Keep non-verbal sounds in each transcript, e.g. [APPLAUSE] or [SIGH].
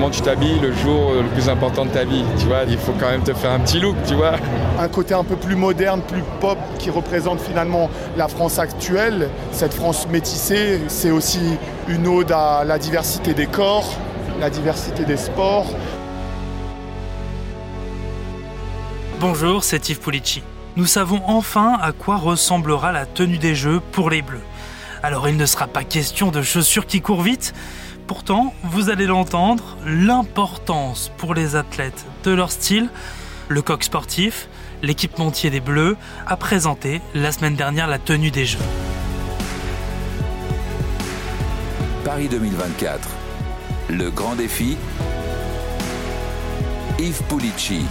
comment tu t'habilles le jour le plus important de ta vie. Tu vois, il faut quand même te faire un petit look, tu vois. Un côté un peu plus moderne, plus pop, qui représente finalement la France actuelle. Cette France métissée, c'est aussi une ode à la diversité des corps, la diversité des sports. Bonjour, c'est Yves Pulici. Nous savons enfin à quoi ressemblera la tenue des Jeux pour les Bleus. Alors il ne sera pas question de chaussures qui courent vite. Pourtant, vous allez l'entendre, l'importance pour les athlètes de leur style, le coq sportif, l'équipementier des Bleus a présenté la semaine dernière la tenue des Jeux. Paris 2024. Le grand défi. Yves Pulici.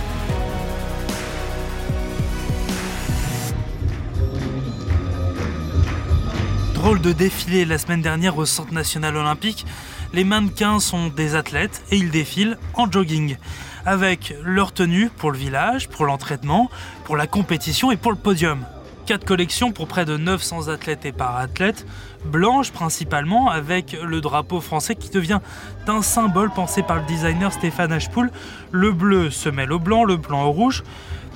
Drôle de défilé la semaine dernière au Centre national olympique. Les mannequins sont des athlètes et ils défilent en jogging. Avec leur tenue pour le village, pour l'entraînement, pour la compétition et pour le podium. Quatre collections pour près de 900 athlètes et para-athlètes, blanches principalement, avec le drapeau français qui devient un symbole pensé par le designer Stéphane Ashpool. Le bleu se mêle au blanc, le blanc au rouge,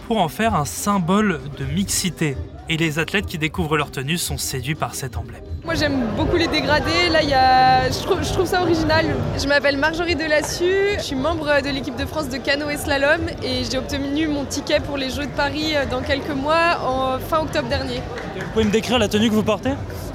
pour en faire un symbole de mixité et les athlètes qui découvrent leur tenue sont séduits par cet emblème. Moi j'aime beaucoup les dégradés, là il y a... je, trouve, je trouve ça original. Je m'appelle Marjorie Delassus, je suis membre de l'équipe de France de canoë slalom et j'ai obtenu mon ticket pour les Jeux de Paris dans quelques mois, en fin octobre dernier. Vous pouvez me décrire la tenue que vous portez?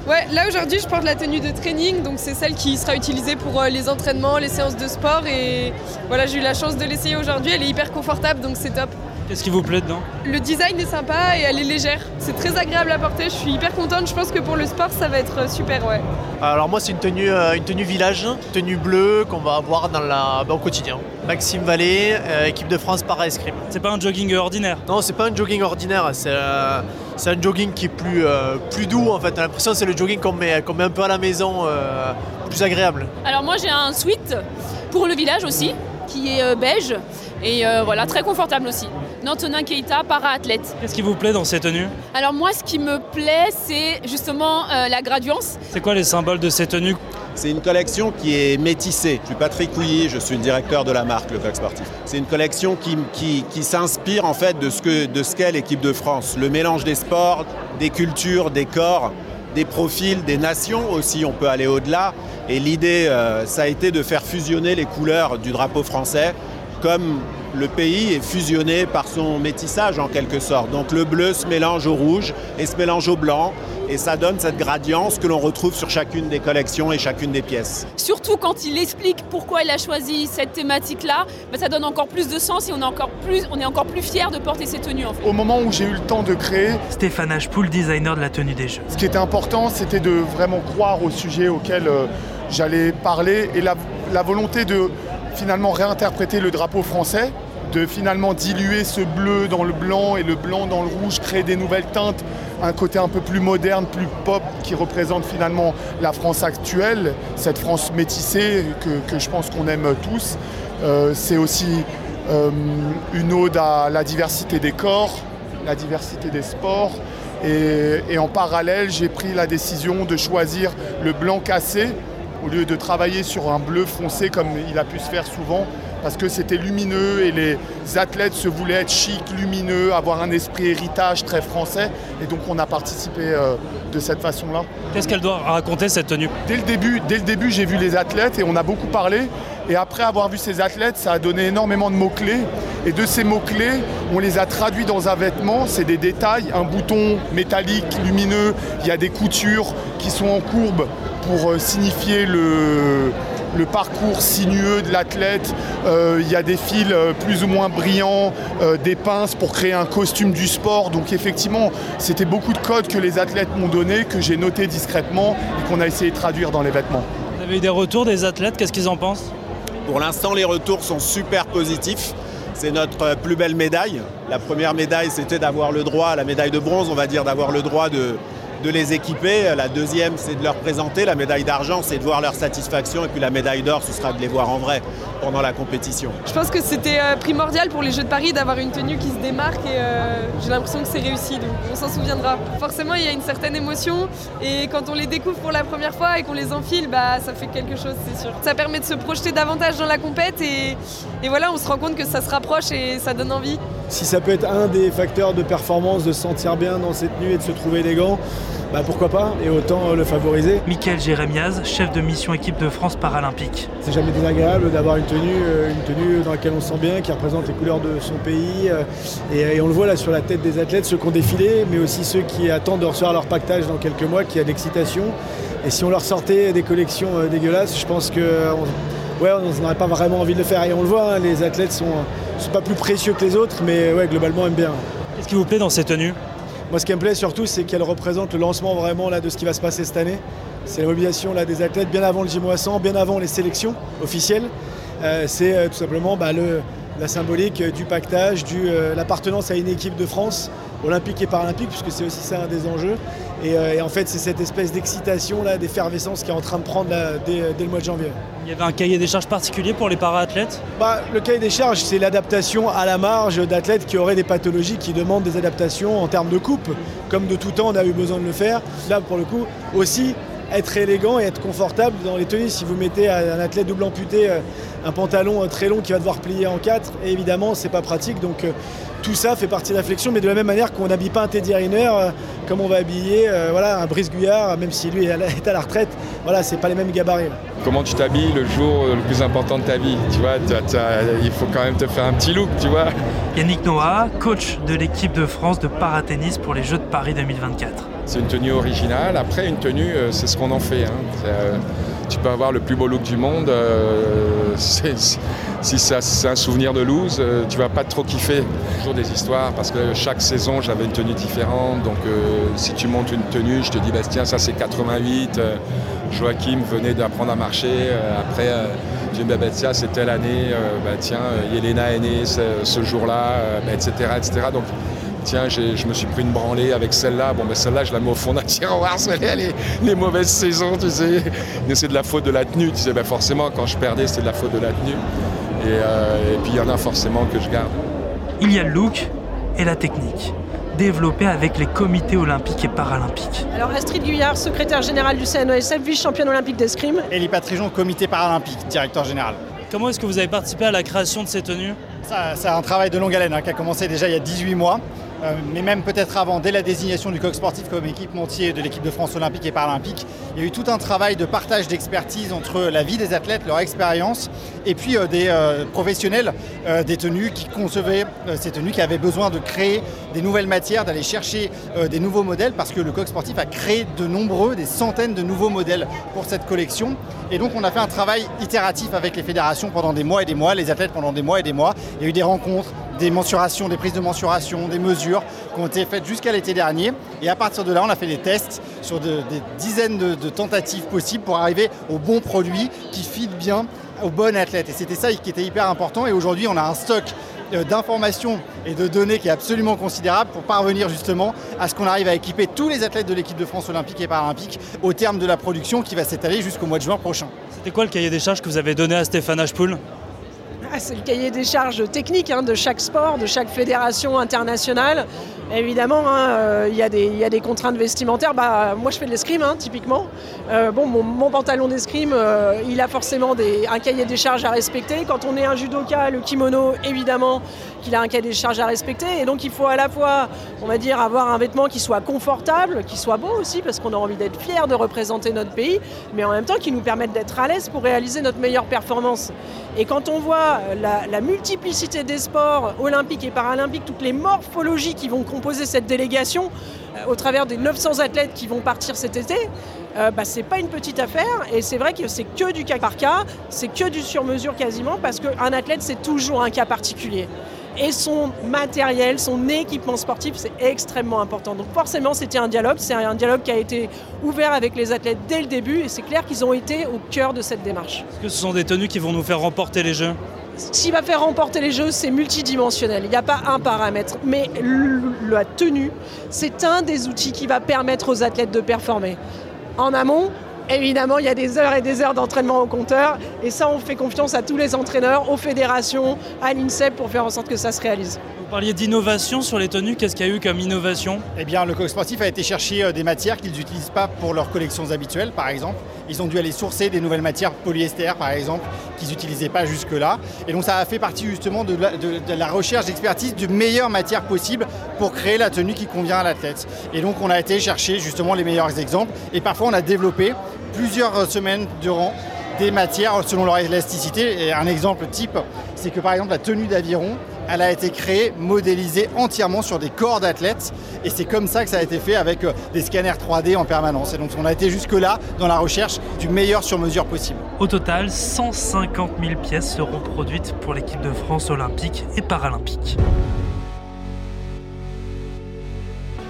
Ouais, là aujourd'hui je porte la tenue de training, donc c'est celle qui sera utilisée pour euh, les entraînements, les séances de sport et voilà j'ai eu la chance de l'essayer aujourd'hui, elle est hyper confortable donc c'est top. Qu'est-ce qui vous plaît dedans? Le design est sympa et elle est légère. C'est très agréable à porter. Je suis hyper contente. Je pense que pour le sport, ça va être euh, super, ouais. Alors moi, c'est une tenue, euh, une tenue village, tenue bleue qu'on va avoir dans la, bah, au quotidien. Maxime Vallée, euh, équipe de France para escrime. C'est pas un jogging ordinaire? Non, c'est pas un jogging ordinaire. C'est un jogging qui est plus, plus doux en fait. T'as l'impression que c'est le jogging qu'on met, met, un peu à la maison, plus agréable. Alors moi, j'ai un sweat pour le village aussi, qui est beige et voilà, très confortable aussi. Antonin Keita, para-athlète. Qu'est-ce qui vous plaît dans ces tenues Alors moi, ce qui me plaît, c'est justement euh, la graduance. C'est quoi les symboles de ces tenues c'est une collection qui est métissée. Je suis Patrick Couilly, je suis le directeur de la marque Le Coq Sportif. C'est une collection qui, qui, s'inspire en fait de ce qu'est de ce l'équipe de France. Le mélange des sports, des cultures, des corps, des profils, des nations aussi, on peut aller au-delà. Et l'idée, euh, ça a été de faire fusionner les couleurs du drapeau français comme le pays est fusionné par son métissage en quelque sorte. Donc le bleu se mélange au rouge et se mélange au blanc et ça donne cette gradience que l'on retrouve sur chacune des collections et chacune des pièces. Surtout quand il explique pourquoi il a choisi cette thématique-là, bah, ça donne encore plus de sens et on est encore plus, on est encore plus fiers de porter ces tenues. Au moment où j'ai eu le temps de créer, Stéphane Ashpool, designer de la tenue des Jeux. Ce qui était important, c'était de vraiment croire au sujet auquel euh, j'allais parler et la volonté de finalement réinterpréter le drapeau français, de finalement diluer ce bleu dans le blanc et le blanc dans le rouge, créer des nouvelles teintes, un côté un peu plus moderne, plus pop qui représente finalement la France actuelle, cette France métissée que, je pense qu'on aime tous. Euh, c'est aussi euh, une ode à la diversité des corps, la diversité des sports. Et, et en parallèle, j'ai pris la décision de choisir le blanc cassé au lieu de travailler sur un bleu foncé comme il a pu se faire souvent, parce que c'était lumineux et les athlètes se voulaient être chic, lumineux, avoir un esprit héritage très français. Et donc on a participé euh, de cette façon-là. Qu'est-ce qu'elle doit raconter cette tenue? Dès le début, dès le début j'ai vu les athlètes et on a beaucoup parlé. Et après avoir vu ces athlètes, ça a donné énormément de mots-clés. Et de ces mots-clés, on les a traduits dans un vêtement. C'est des détails, un bouton métallique, lumineux. Il y a des coutures qui sont en courbe pour euh, signifier le, parcours sinueux de l'athlète. Euh, il y a des fils euh, plus ou moins brillants, des pinces pour créer un costume du sport. Donc effectivement, c'était beaucoup de codes que les athlètes m'ont donné, que j'ai noté discrètement et qu'on a essayé de traduire dans les vêtements. Vous avez eu des retours des athlètes, qu'est-ce qu'ils en pensent? Pour l'instant, les retours sont super positifs. C'est notre plus belle médaille. La première médaille, c'était d'avoir le droit, la médaille de bronze, on va dire, d'avoir le droit de, de les équiper. La deuxième, c'est de leur présenter. La médaille d'argent, c'est de voir leur satisfaction. Et puis la médaille d'or, ce sera de les voir en vrai pendant la compétition. Je pense que c'était euh, primordial pour les Jeux de Paris d'avoir une tenue qui se démarque et euh, j'ai l'impression que c'est réussi, on s'en souviendra. Forcément, il y a une certaine émotion et quand on les découvre pour la première fois et qu'on les enfile, bah, ça fait quelque chose, c'est sûr. Ça permet de se projeter davantage dans la compète et voilà, on se rend compte que ça se rapproche et ça donne envie. Si ça peut être un des facteurs de performance, de se sentir bien dans cette tenue et de se trouver élégant, bah pourquoi pas, et autant euh, le favoriser. Michael Jérémiaz, chef de mission équipe de France paralympique. C'est jamais désagréable d'avoir une tenue, euh, une tenue dans laquelle on se sent bien, qui représente les couleurs de son pays. euh, Et, et on le voit là sur la tête des athlètes, ceux qui ont défilé, mais aussi ceux qui attendent de recevoir leur pactage dans quelques mois, qui a de l'excitation. Et si on leur sortait des collections dégueulasses, je pense que on- ouais, on n'aurait pas vraiment envie de le faire. Et on le voit, hein, les athlètes sont, sont pas plus précieux que les autres, mais ouais, globalement aiment bien. Qu'est-ce qui vous plaît dans ces tenues? Moi, ce qui me plaît surtout, c'est qu'elle représente le lancement vraiment là, de ce qui va se passer cette année. C'est la mobilisation là, des athlètes bien avant le J-100, bien avant les sélections officielles. Euh, c'est euh, tout simplement bah, le- la symbolique euh, du pactage, euh, l'appartenance à une équipe de France, olympique et paralympique, puisque c'est aussi ça un des enjeux. Et, euh, et en fait, c'est cette espèce d'excitation, là, d'effervescence qui est en train de prendre là, dès, dès le mois de janvier. Il y avait un cahier des charges particulier pour les para-athlètes Bah, le cahier des charges, c'est l'adaptation à la marge d'athlètes qui auraient des pathologies qui demandent des adaptations en termes de coupe. Comme de tout temps, on a eu besoin de le faire. Là, pour le coup, aussi être élégant et être confortable dans les tenues. Si vous mettez un athlète double amputé euh, un pantalon très long qui va devoir plier en quatre, évidemment, c'est pas pratique. Donc, euh, tout ça fait partie de la flexion, mais de la même manière qu'on n'habille pas un Teddy Riner euh, comme on va habiller euh, voilà, un Brice Guyard, même si lui est à la, [LAUGHS] est à la retraite. Voilà, c'est pas les mêmes gabarits. Comment tu t'habilles le jour le plus important de ta vie Tu vois, il faut quand même te faire un petit look, tu vois? Yannick Noah, coach de l'équipe de France de paratennis pour les Jeux de Paris 2024. C'est une tenue originale. Après, une tenue, euh, c'est ce qu'on en fait. hein. Euh, tu peux avoir le plus beau look du monde. euh, [LAUGHS] si c'est un souvenir de loose, tu vas pas trop kiffer. Toujours des histoires parce que chaque saison, j'avais une tenue différente. Donc, si tu montes une tenue, je te dis, bah, tiens, ça c'est 88. euh, Joachim venait d'apprendre à marcher. après, euh, je dis, tiens, c'est telle année. bah, tiens, Yelena est née ce, jour-là, euh, bah, etc., etc. Donc, tiens, je me suis pris une branlée avec celle-là. Bon, ben celle-là, je la mets au fond d'un [LAUGHS] tiroir, c'est les, mauvaises saisons, tu sais. Mais c'est de la faute de la tenue, tu sais. Ben forcément, quand je perdais, c'est de la faute de la tenue. Et, euh, et puis, il y en a forcément que je garde. Il y a le look et la technique, développée avec les comités olympiques et paralympiques. Alors Astrid Guyard, secrétaire générale du CNOSF, vice-championne olympique d'escrime. Elie Patrijon, comité paralympique, directeur général. Comment est-ce que vous avez participé à la création de ces tenues? Ça, C'est un travail de longue haleine hein, qui a commencé déjà il y a 18 mois, euh, mais même peut-être avant, dès la désignation du coq sportif comme équipementier de l'équipe de France olympique et paralympique. Il y a eu tout un travail de partage d'expertise entre la vie des athlètes, leur expérience, et puis euh, des euh, professionnels des tenues qui concevaient ces tenues, qui avaient besoin de créer des nouvelles matières, d'aller chercher des nouveaux modèles, parce que le coq sportif a créé de nombreux, des centaines de nouveaux modèles pour cette collection. Et donc on a fait un travail itératif avec les fédérations pendant des mois et des mois, les athlètes pendant des mois et des mois. Il y a eu des rencontres, des mensurations, des prises de mensuration, des mesures qui ont été faites jusqu'à l'été dernier. Et à partir de là, on a fait des tests sur de- des dizaines de, tentatives possibles pour arriver au bon produit qui fit bien au bon athlète. Et c'était ça qui était hyper important. Et aujourd'hui, on a un stock euh, d'informations et de données qui est absolument considérable pour parvenir justement à ce qu'on arrive à équiper tous les athlètes de l'équipe de France olympique et paralympique au terme de la production qui va s'étaler jusqu'au mois de juin prochain. C'était quoi le cahier des charges que vous avez donné à Stéphane Ashpool Ah, c'est le cahier des charges techniques hein, de chaque sport, de chaque fédération internationale. Évidemment, hein, euh, il y, a des- contraintes vestimentaires. Bah, moi, je fais de l'escrime, hein, typiquement. Euh, bon, mon, pantalon d'escrime, euh, il a forcément un cahier des charges à respecter. Quand on est un judoka, le kimono, évidemment, qu'il a un cahier des charges à respecter. Et donc, il faut à la fois, on va dire, avoir un vêtement qui soit confortable, qui soit beau aussi, parce qu'on a envie d'être fier de représenter notre pays, mais en même temps qui nous permette d'être à l'aise pour réaliser notre meilleure performance. Et quand on voit la, la multiplicité des sports olympiques et paralympiques, toutes les morphologies qui vont composer cette délégation, euh, au travers des 900 athlètes qui vont partir cet été, euh, bah, c'est pas une petite affaire. Et c'est vrai que c'est que du cas par cas, c'est que du sur-mesure quasiment, parce qu'un athlète, c'est toujours un cas particulier. Et son matériel, son équipement sportif, c'est extrêmement important. Donc forcément, c'était un dialogue. C'est un dialogue qui a été ouvert avec les athlètes dès le début. Et c'est clair qu'ils ont été au cœur de cette démarche. Est-ce que ce sont des tenues qui vont nous faire remporter les Jeux? Ce qui va faire remporter les jeux, c'est multidimensionnel. Il n'y a pas un paramètre. Mais la tenue, c'est un des outils qui va permettre aux athlètes de performer. En amont, Évidemment, il y a des heures et des heures d'entraînement au compteur. Et ça, on fait confiance à tous les entraîneurs, aux fédérations, à l'INSEP pour faire en sorte que ça se réalise. Vous parliez d'innovation sur les tenues. Qu'est-ce qu'il y a eu comme innovation? Eh bien, le coq sportif a été chercher euh, des matières qu'ils n'utilisent pas pour leurs collections habituelles, par exemple. Ils ont dû aller sourcer des nouvelles matières polyester, par exemple, qu'ils n'utilisaient pas jusque-là. Et donc, ça a fait partie justement de la, de, de la recherche d'expertise de meilleures matières possibles pour créer la tenue qui convient à l'athlète. Et donc, on a été chercher justement les meilleurs exemples. Et parfois, on a développé plusieurs semaines durant des matières selon leur élasticité. Un exemple type, c'est que par exemple la tenue d'aviron, elle a été créée, modélisée entièrement sur des corps d'athlètes. Et c'est comme ça que ça a été fait avec euh, des scanners 3D en permanence. Et donc on a été jusque-là dans la recherche du meilleur sur mesure possible. Au total, 150 000 pièces seront produites pour l'équipe de France olympique et paralympique.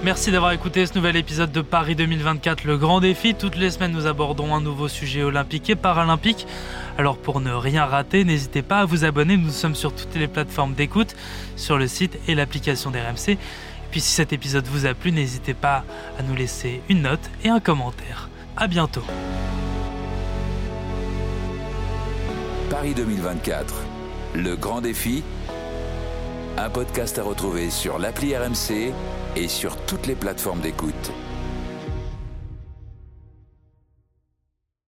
Merci d'avoir écouté ce nouvel épisode de Paris 2024, le grand défi. Toutes les semaines, nous abordons un nouveau sujet olympique et paralympique. Alors pour ne rien rater, n'hésitez pas à vous abonner. Nous sommes sur toutes les plateformes d'écoute, sur le site et l'application d'RMC. Et puis si cet épisode vous a plu, n'hésitez pas à nous laisser une note et un commentaire. À bientôt. Paris 2024, le grand défi. Un podcast à retrouver sur l'appli RMC et sur toutes les plateformes d'écoute.